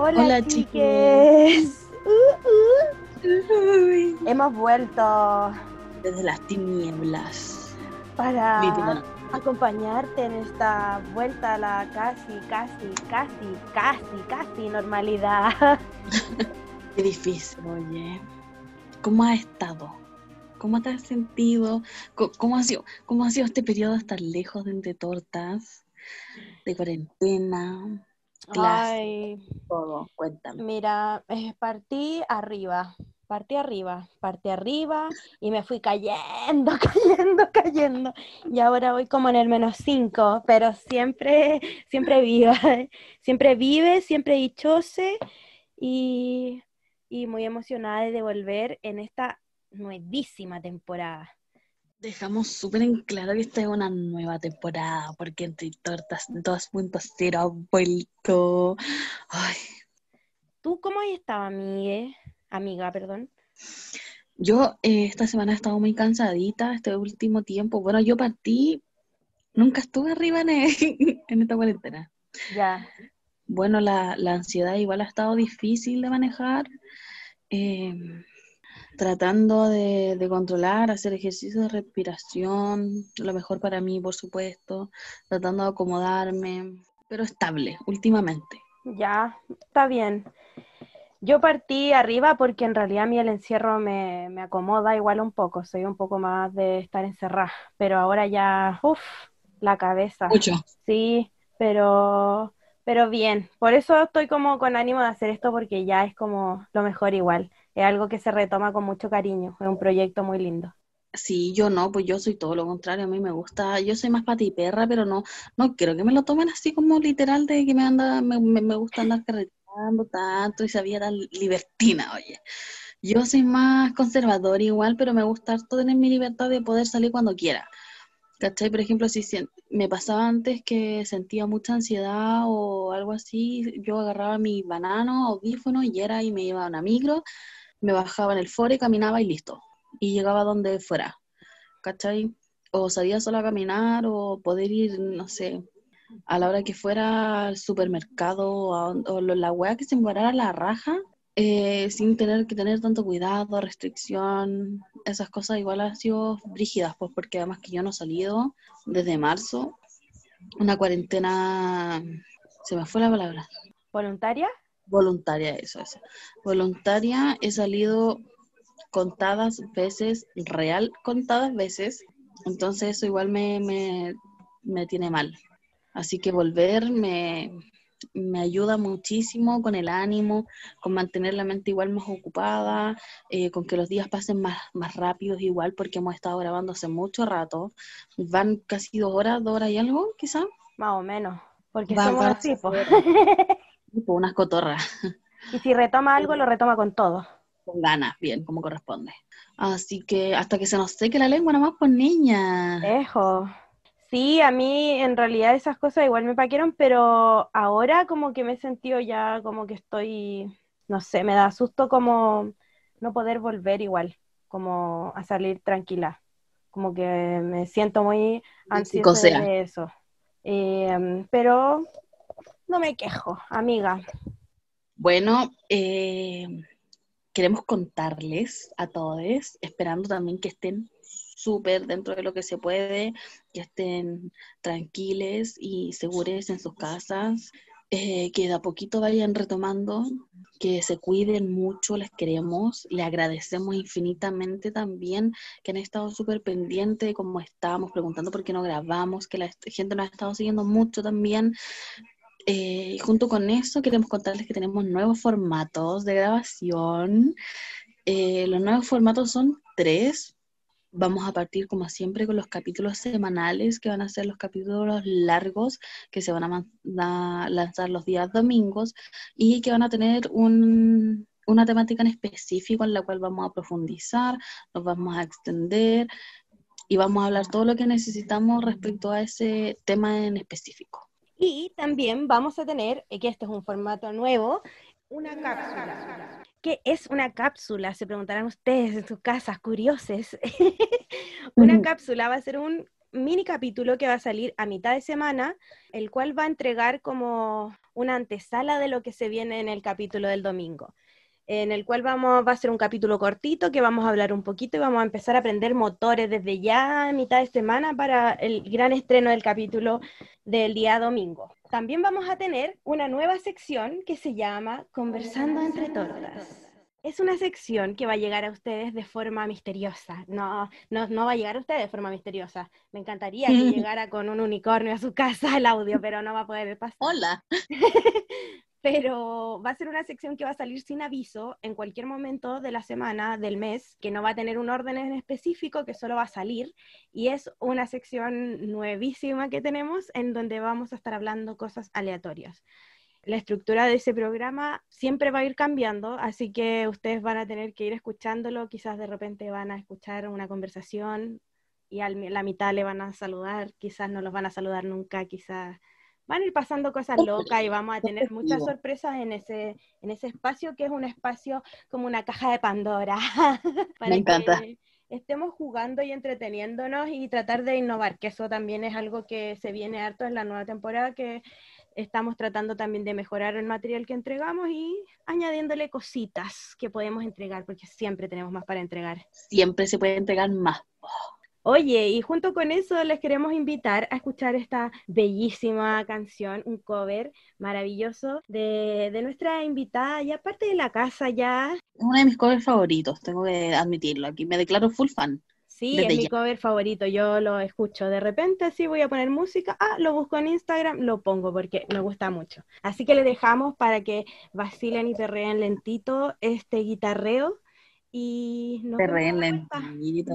Hola, Hola, chiques. Uh, uh. Hemos vuelto Desde las tinieblas. para acompañarte en esta vuelta a la casi, casi, casi, casi, casi normalidad. Qué difícil, oye. ¿Cómo has estado? ¿Cómo te has sentido? ¿Cómo ha sido, cómo ha sido este periodo estar lejos de entre tortas? De cuarentena, clase, Ay, todo. Cuéntame. mira, eh, partí arriba, partí arriba, partí arriba y me fui cayendo, cayendo, cayendo. Y ahora voy como en el menos cinco, pero siempre, siempre viva, siempre vive, siempre dichose y, y muy emocionada de volver en esta nuevísima temporada. Dejamos súper en claro que esta es una nueva temporada, porque entre tortas 2.0 ha vuelto. Ay, ¿Tú cómo has estado, amigue? Amiga, perdón. Yo eh, esta semana he estado muy cansadita, este último tiempo. Bueno, yo partí, nunca estuve arriba en, en esta cuarentena. Ya. Bueno, la, la ansiedad igual ha estado difícil de manejar, eh, tratando de, de controlar, hacer ejercicios de respiración, lo mejor para mí, por supuesto, tratando de acomodarme, pero estable últimamente. Ya, está bien. Yo partí arriba porque en realidad a mí el encierro me, me acomoda igual un poco, soy un poco más de estar encerrada, pero ahora ya, uff, la cabeza. Mucho. Sí, pero, pero bien. Por eso estoy como con ánimo de hacer esto porque ya es como lo mejor igual. Es algo que se retoma con mucho cariño, es un proyecto muy lindo. Sí, yo no, pues yo soy todo lo contrario, a mí me gusta, yo soy más patiperra, pero no, no quiero que me lo tomen así como literal de que me anda, me, me, gusta andar carreteando tanto y sabía tan libertina, oye. Yo soy más conservadora igual, pero me gusta tener mi libertad de poder salir cuando quiera. ¿Cachai? Por ejemplo, si me pasaba antes que sentía mucha ansiedad o algo así, yo agarraba mi banano, audífono y era y me iba a una micro, me bajaba en el foro y caminaba y listo y llegaba donde fuera, ¿cachai? O salía solo a caminar o poder ir, no sé, a la hora que fuera al supermercado o, la weá que se me parara la raja, eh, sin tener que tener tanto cuidado, restricción, esas cosas igual han sido brígidas, pues porque además que yo no he salido desde marzo, una cuarentena, se me fue la palabra, ¿Voluntaria? Voluntaria, eso es, voluntaria, he salido contadas veces, real contadas veces, entonces eso igual me, me, me tiene mal. Así que volver me, me ayuda muchísimo con el ánimo, con mantener la mente igual más ocupada, eh, con que los días pasen más, más rápidos igual, porque hemos estado grabando hace mucho rato. Van casi dos horas, dos horas y algo, quizá. Más o menos, porque Van- somos van así. Tipo unas cotorras. Y si retoma algo, lo retoma con todo. con ganas, bien, como corresponde. Así que hasta que se nos seque la lengua nomás, pues niña. Dejo. Sí, a mí en realidad esas cosas igual me paquearon, pero ahora como que me he sentido ya como que estoy, no sé, me da susto como no poder volver igual, como a salir tranquila. Como que me siento muy ansiosa de eso. Eh, pero no me quejo, amiga. Bueno, eh, queremos contarles a todos, esperando también que estén súper dentro de lo que se puede, que estén tranquiles y seguros en sus casas, eh, que de a poquito vayan retomando, que se cuiden mucho, les queremos, le agradecemos infinitamente también que han estado súper pendientes de cómo estamos, preguntando por qué no grabamos, que la gente nos ha estado siguiendo mucho también. Eh, junto con eso queremos contarles que tenemos nuevos formatos de grabación. Eh, los nuevos formatos son tres. Vamos a partir como siempre con los capítulos semanales, que van a ser los capítulos largos, que se van a, lanzar los días domingos y que van a tener una temática en específico en la cual vamos a profundizar, nos vamos a extender y vamos a hablar todo lo que necesitamos respecto a ese tema en específico. Y también vamos a tener, eh, que este es un formato nuevo, una cápsula. ¿Qué es una cápsula? Se preguntarán ustedes en sus casas, curiosos. una cápsula va a ser un mini capítulo que va a salir a mitad de semana, el cual va a entregar como una antesala de lo que se viene en el capítulo del domingo en el cual vamos, va a ser un capítulo cortito que vamos a hablar un poquito y vamos a empezar a aprender motores desde ya a mitad de semana para el gran estreno del capítulo del día domingo. También vamos a tener una nueva sección que se llama Conversando entre tortas. Es una sección que va a llegar a ustedes de forma misteriosa. No, no, no va a llegar a ustedes de forma misteriosa. Me encantaría que llegara con un unicornio a su casa el audio, pero no va a poder pasar. Hola. pero va a ser una sección que va a salir sin aviso en cualquier momento de la semana, del mes, que no va a tener un orden en específico, que solo va a salir, y es una sección nuevísima que tenemos en donde vamos a estar hablando cosas aleatorias. La estructura de ese programa siempre va a ir cambiando, así que ustedes van a tener que ir escuchándolo, quizás de repente van a escuchar una conversación y a la mitad le van a saludar, quizás no los van a saludar nunca, quizás van a ir pasando cosas locas y vamos a tener muchas sorpresas en ese, en ese espacio que es un espacio como una caja de Pandora. Me encanta. estemos jugando y entreteniéndonos y tratar de innovar, que eso también es algo que se viene harto en la nueva temporada, que estamos tratando también de mejorar el material que entregamos y añadiéndole cositas que podemos entregar, porque siempre tenemos más para entregar. Siempre se puede entregar más. Oye, y junto con eso les queremos invitar a escuchar esta bellísima canción, un cover maravilloso de, nuestra invitada, y aparte de la casa ya. Uno de mis covers favoritos, tengo que admitirlo, aquí me declaro full fan. Sí, es mi cover favorito, yo lo escucho de repente, sí voy a poner música, ah, lo busco en Instagram, lo pongo porque me gusta mucho. Así que le dejamos para que vacilen y perreen lentito este guitarreo y nos perreen lentito.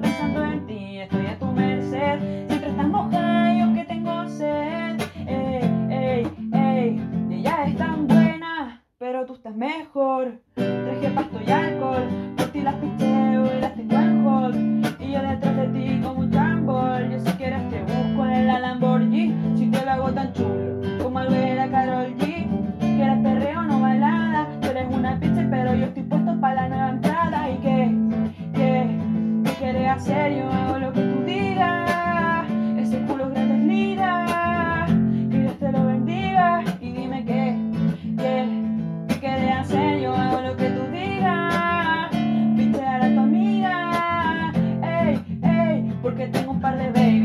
Pensando en ti. Estoy a tu merced, tengo un par de babies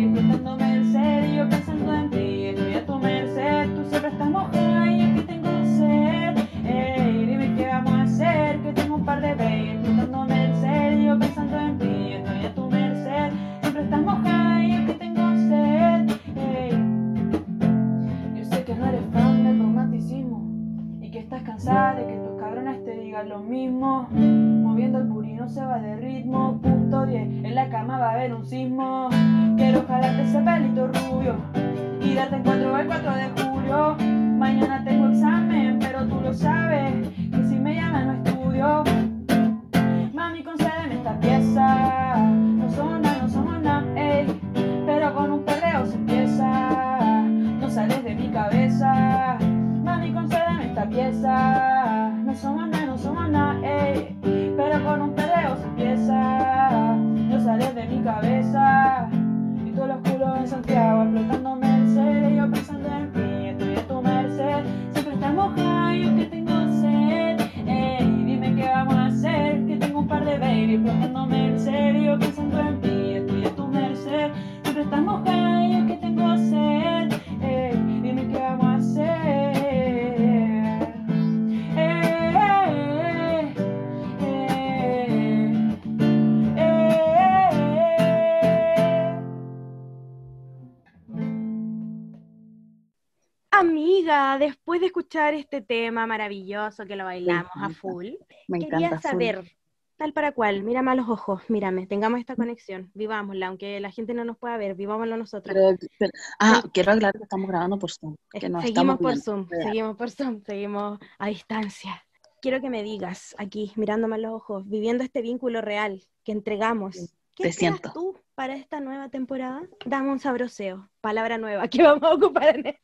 Amiga, después de escuchar este tema maravilloso que lo bailamos a full, Me quería encanta. full. saber, tal para cual, mírame a los ojos, mírame, tengamos esta conexión, vivámosla, aunque la gente no nos pueda ver, vivámosla nosotros. Pero, pero- ah, quiero aclarar que estamos grabando por Zoom. Que nos seguimos por viendo. Zoom, Real. seguimos por Zoom, seguimos a distancia. Quiero que me digas aquí, mirándome a los ojos, viviendo este vínculo real que entregamos. ¿Qué te siento. tú para esta nueva temporada? Dame un sabroseo, palabra nueva que vamos a ocupar en esto.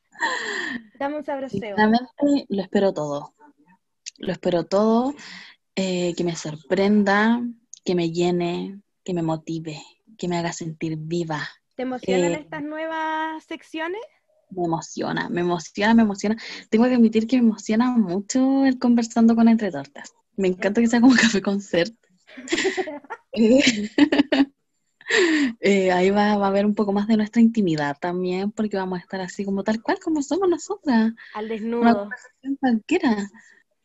Dame un sabroseo. Lo espero todo. Lo espero todo. eh, que me sorprenda, que me llene, que me motive, que me haga sentir viva. ¿Te emocionan eh, estas nuevas secciones? Me emociona, me emociona, me emociona. Tengo que admitir que me emociona mucho el conversando con Entre Tortas. Me encanta que sea como café concert. Eh, eh, ahí va, va a haber un poco más de nuestra intimidad también, porque vamos a estar así como tal cual como somos nosotras. Al Una desnudo. conversación cualquiera.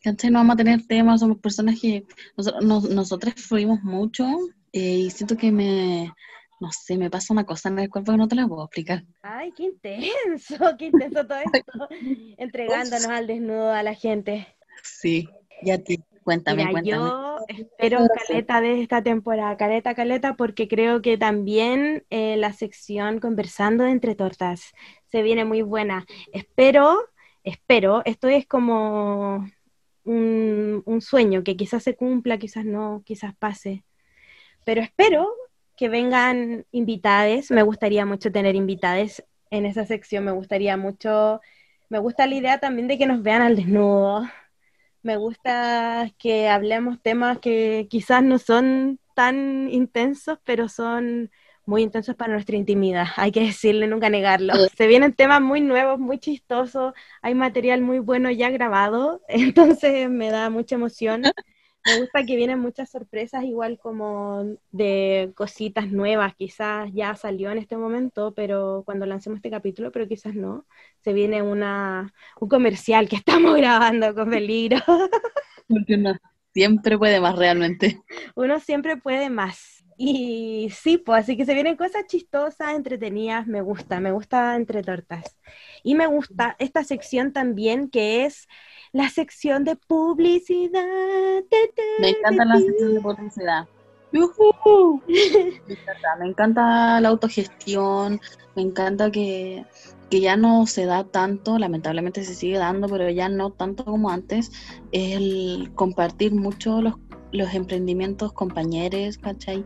¿Cachai? No vamos a tener temas, somos personas que nosotros, nos- nosotras fluimos mucho eh, y siento que me, no sé, me pasa una cosa en el cuerpo que no te la puedo explicar. Ay, qué intenso, qué intenso todo esto. Entregándonos al desnudo a la gente. Sí, y a ti, cuéntame, Mira, cuéntame. yo espero caleta de esta temporada, caleta, caleta, porque creo que también eh, la sección Conversando Entre Tortas se viene muy buena. Espero, espero, esto es como un, un sueño que quizás se cumpla, quizás no, quizás pase, pero espero que vengan invitades, me gustaría mucho tener invitades en esa sección, me gustaría mucho, me gusta la idea también de que nos vean al desnudo. Me gusta que hablemos temas que quizás no son tan intensos, pero son muy intensos para nuestra intimidad. Hay que decirle, nunca negarlo. Sí. Se vienen temas muy nuevos, muy chistosos, hay material muy bueno ya grabado, entonces me da mucha emoción. Me gusta que vienen muchas sorpresas, igual como de cositas nuevas, quizás ya salió en este momento, pero cuando lancemos este capítulo, pero quizás no. Se viene una, un comercial que estamos grabando con peligro. Porque uno siempre puede más realmente. Uno siempre puede más. Y sí, pues así que se vienen cosas chistosas, entretenidas, me gusta, me gusta entre tortas. Y me gusta esta sección también que es la sección de publicidad. Me encanta la sección de publicidad. Encanta, me encanta la autogestión, me encanta que, que ya no se da tanto, lamentablemente se sigue dando, pero ya no tanto como antes, el compartir mucho los, los emprendimientos compañeros, ¿cachai?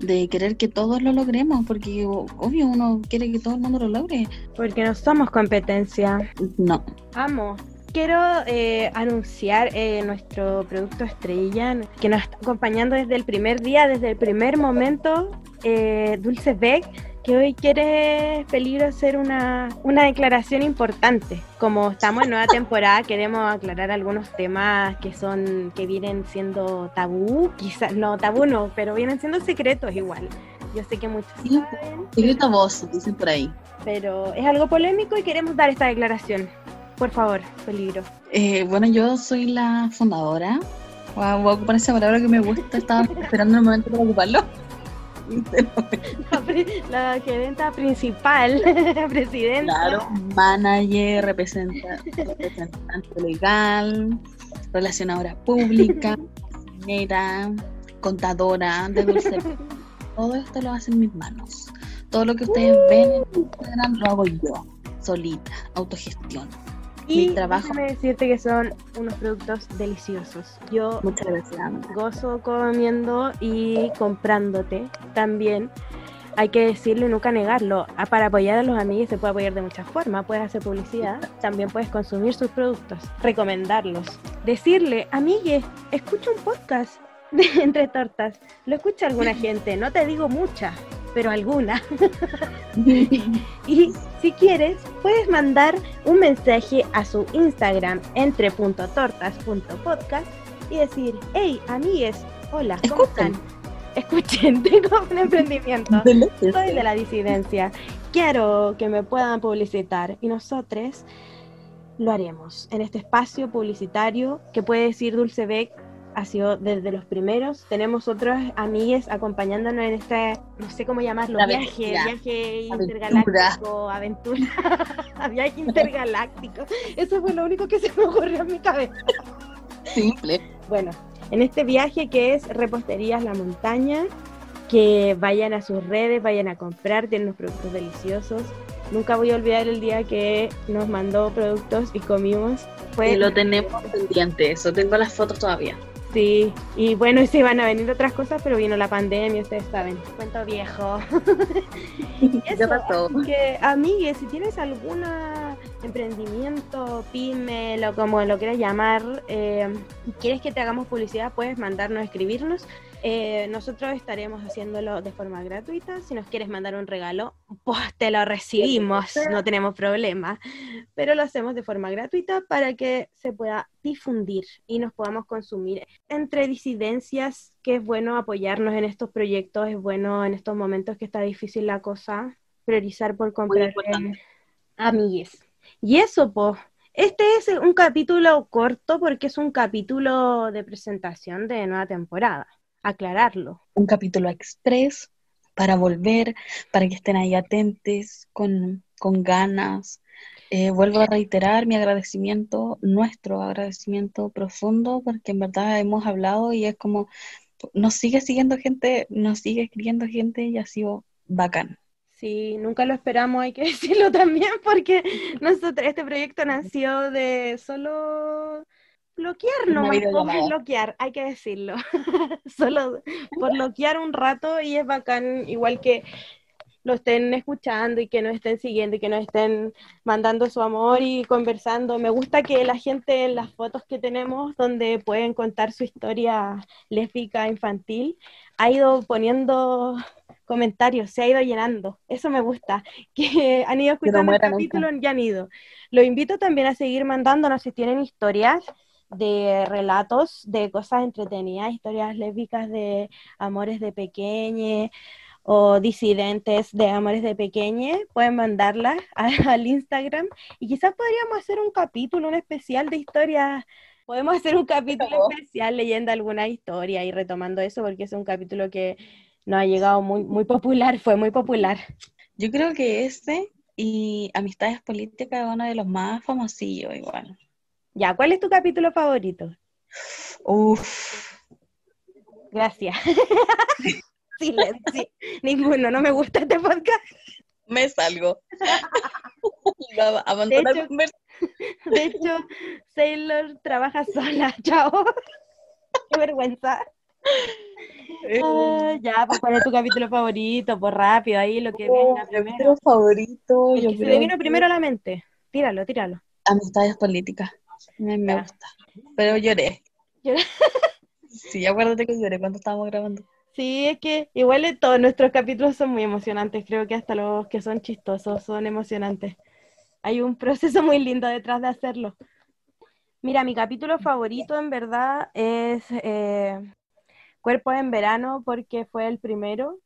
De querer que todos lo logremos, porque obvio uno quiere que todo el mundo lo logre. Porque no somos competencia. No, Amo. Quiero eh, anunciar eh, nuestro producto estrella que nos está acompañando desde el primer día, desde el primer momento, eh, Dulce Beck, que hoy quiere peligro hacer una, una declaración importante. Como estamos en nueva temporada, queremos aclarar algunos temas que son que vienen siendo tabú, quizás no tabú no, pero vienen siendo secretos igual. Yo sé que muchos Sí. saben, secreto voz, dicen por ahí. pero es algo polémico y queremos dar esta declaración. Por favor, peligro. Eh, bueno, yo soy la fundadora. Voy a ocupar esa palabra que me gusta, estaba esperando el momento para ocuparlo. La, gerenta principal, presidenta. Claro, manager, representa- representante legal, relacionadora pública, ingeniera, contadora de dulce. Todo esto lo hacen mis manos. Todo lo que ustedes ven en Instagram lo hago yo, solita, autogestión. Y mi trabajo- déjame decirte que son unos productos deliciosos. Yo Muchas gracias. Gozo comiendo y comprándote también. Hay que decirlo y nunca negarlo. Ah, Para apoyar a los amigos se puede apoyar de muchas formas. Puedes hacer publicidad, también puedes consumir sus productos, recomendarlos. Decirle, amigue, escucha un podcast de Entre Tortas. Lo escucha alguna gente, no te digo mucha, pero alguna. Y si quieres, puedes mandar un mensaje a su Instagram entre.tortas.podcast y decir, hey, amigues, hola, ¿cómo Escuchen. están? escuchen, tengo un emprendimiento. Soy de la disidencia. Quiero que me puedan publicitar y nosotros lo haremos en este espacio publicitario que puede decir Dulce Beck ha sido desde los primeros. Tenemos otros amigues acompañándonos en este, no sé cómo llamarlo, viaje, viaje intergaláctico, aventura, viaje intergaláctico. Eso fue lo único que se me ocurrió en mi cabeza. Simple. Bueno, en este viaje que es Reposterías La Montaña, que vayan a sus redes, vayan a comprar, tienen unos productos deliciosos. Nunca voy a olvidar el día que nos mandó productos y comimos. Fue... Y lo tenemos pendiente, eso tengo las fotos todavía. Sí, y bueno, y se van a venir otras cosas, pero vino la pandemia, ustedes saben. Cuento viejo. Eso, pasó? Que, amigues, si tienes algún emprendimiento, pyme, lo como lo quieras llamar, eh, quieres que te hagamos publicidad, puedes mandarnos, escribirnos. Eh, nosotros estaremos haciéndolo de forma gratuita. Si nos quieres mandar un regalo, pues te lo recibimos, no tenemos problema. Pero lo hacemos de forma gratuita para que se pueda difundir y nos podamos consumir entre disidencias, que es bueno apoyarnos en estos proyectos, es bueno en estos momentos que está difícil la cosa, priorizar por comprar amigues. Y eso, pues. Este es un capítulo corto porque es un capítulo de presentación de nueva temporada aclararlo. Un capítulo express para volver, para que estén ahí atentes, con, con ganas. Eh, vuelvo a reiterar mi agradecimiento, nuestro agradecimiento profundo, porque en verdad hemos hablado y es como, nos sigue siguiendo gente, nos sigue escribiendo gente y ha sido bacán. Sí, nunca lo esperamos, hay que decirlo también, porque nosotros, este proyecto nació de solo bloquear no es bloquear, hay que decirlo. Solo por bloquear un rato y es bacán, igual que lo estén escuchando y que nos estén siguiendo y que nos estén mandando su amor y conversando. Me gusta que la gente en las fotos que tenemos, donde pueden contar su historia lésbica infantil, ha ido poniendo comentarios, se ha ido llenando. Eso me gusta, que han ido escuchando el capítulo y han ido. Lo invito también a seguir mandándonos si tienen historias de relatos de cosas entretenidas, historias lésbicas de amores de pequeñe o disidentes de amores de pequeñe, pueden mandarlas al Instagram y quizás podríamos hacer un capítulo, un especial de historias. Podemos hacer un capítulo especial leyendo alguna historia y retomando eso porque es un capítulo que nos ha llegado muy, muy popular, fue muy popular. Yo creo que este y Amistades Políticas es uno de los más famosillos igual. Ya, ¿cuál es tu capítulo favorito? Uf. Gracias. Silencio. Ninguno, no me gusta este podcast. Me salgo. de, hecho, de hecho, Sailor trabaja sola. Chao. Qué vergüenza. Eh. Ah, ya, pues cuál es tu capítulo favorito, por rápido, ahí lo que oh, venga primero. capítulo favorito, yo se le vino primero a la mente. Tíralo, tíralo. Amistades políticas. Me, me gusta. Pero lloré. ¿Lloré? sí, acuérdate que lloré cuando estábamos grabando. Sí, es que igual todos nuestros capítulos son muy emocionantes. Creo que hasta los que son chistosos son emocionantes. Hay un proceso muy lindo detrás de hacerlo. Mira, mi capítulo favorito en verdad es eh, Cuerpos en Verano porque fue el primero.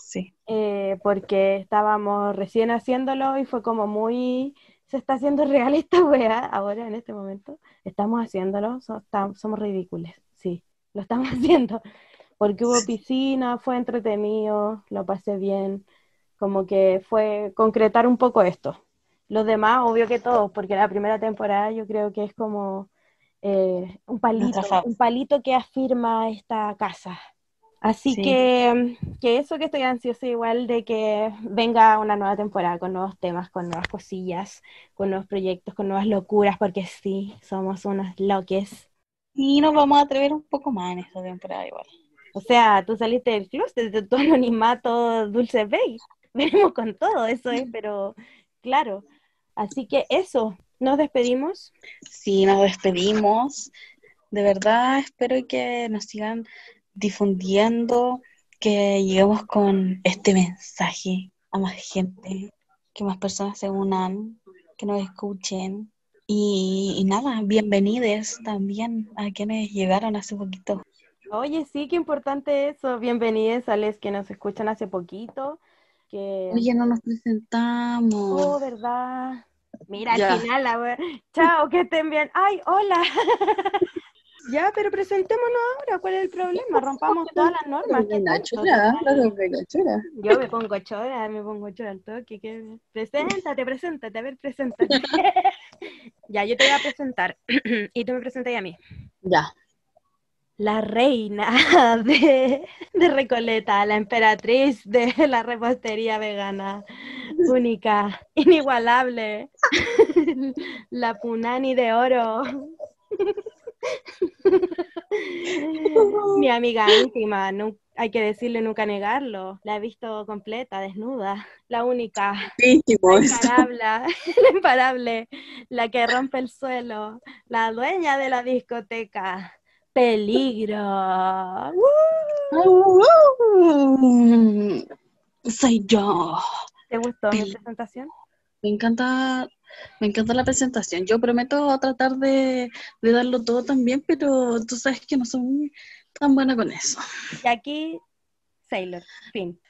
Sí. Eh, porque estábamos recién haciéndolo y fue como muy se está haciendo real esta weá ahora en este momento. Estamos haciéndolo, somos ridículos, sí, lo estamos haciendo. Porque hubo piscina, fue entretenido, lo pasé bien, como que fue concretar un poco esto. Los demás, obvio que todos, porque la primera temporada yo creo que es como eh, un palito, un palito que afirma esta casa. Así que, que eso que estoy ansiosa igual de que venga una nueva temporada con nuevos temas, con nuevas cosillas, con nuevos proyectos, con nuevas locuras, porque sí, somos unos loques. Y nos vamos a atrever un poco más en esta temporada igual. O sea, tú saliste del closet de tu anonimato dulce bay. Venimos con todo, eso es, pero claro. Así que eso, nos despedimos. Sí, nos despedimos. De verdad, espero que nos sigan difundiendo, que lleguemos con este mensaje a más gente, que más personas se unan, que nos escuchen. Y, nada, bienvenidos también a quienes llegaron hace poquito. Oye, sí, qué importante eso. Bienvenidos a los que nos escuchan hace poquito. Que... Oye, no nos presentamos. Oh, ¿verdad? Mira, Ya. al final, la wea- Chao, que estén bien. Ay, hola. ya, pero presentémonos ahora. ¿Cuál es el problema? Rompamos todas las normas. ¿qué Reina tanto? chora, la chora. Yo me pongo chora, me pongo chora al toque. que- Preséntate, preséntate, a ver, preséntate. ya, yo te voy a presentar. y tú me presentas a mí. Ya. La reina de, de Recoleta, la emperatriz de la repostería vegana, única, inigualable, la punani de oro. Mi amiga íntima, nu- hay que decirle nunca negarlo, la he visto completa, desnuda, la única, la imparable, la imparable, la que rompe el suelo, la dueña de la discoteca. Peligro. ¡Uh! Soy yo. ¿Te gustó mi presentación? Me encanta, me encanta la presentación. Yo prometo tratar de, de darlo todo también, pero tú sabes que no soy muy tan buena con eso. Y aquí, Sailor, fin.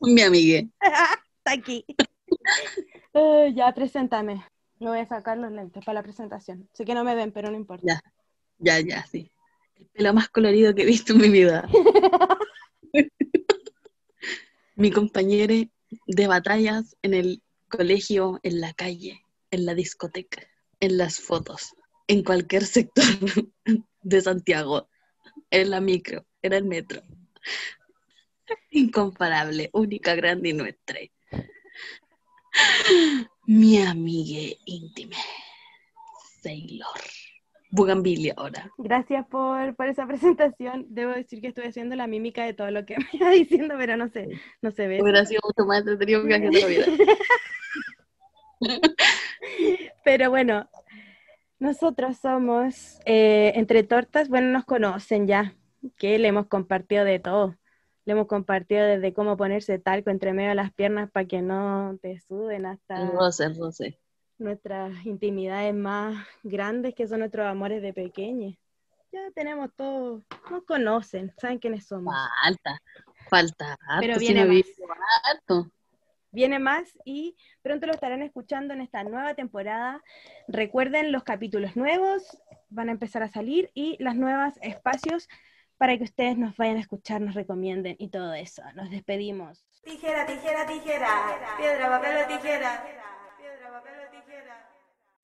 Mi amiga. Está aquí. Eh, ya, preséntame. Me voy a sacar los lentes para la presentación. Sé que no me ven, pero no importa. Ya. Ya, ya, sí. El pelo más colorido que he visto en mi vida. mi compañera de batallas en el colegio, en la calle, en la discoteca, en las fotos, en cualquier sector de Santiago, en la micro, en el metro. Incomparable, única, grande y nuestra. Mi amiga íntima, Sailor. Bugambilia ahora. Gracias por, por esa presentación. Debo decir que estuve haciendo la mímica de todo lo que me iba diciendo, pero no sé, no se ve. Hubiera sido mucho más entretenido que haciendo vida. Pero bueno, nosotros somos eh, Entre Tortas, bueno, nos conocen ya, que le hemos compartido de todo. Le hemos compartido desde cómo ponerse talco entre medio de las piernas para que no te suden hasta roce, roce. nuestras intimidades más grandes, que son nuestros amores de pequeños. Ya tenemos todo, nos conocen, saben quiénes somos. Falta, falta harto. Pero si viene no más. visto harto. Viene más y pronto lo estarán escuchando en esta nueva temporada. Recuerden los capítulos nuevos, van a empezar a salir y las nuevas espacios para que ustedes nos vayan a escuchar, nos recomienden y todo eso. Nos despedimos. Tijera, tijera, tijera. Piedra, papel o tijera. Piedra, papel o tijera.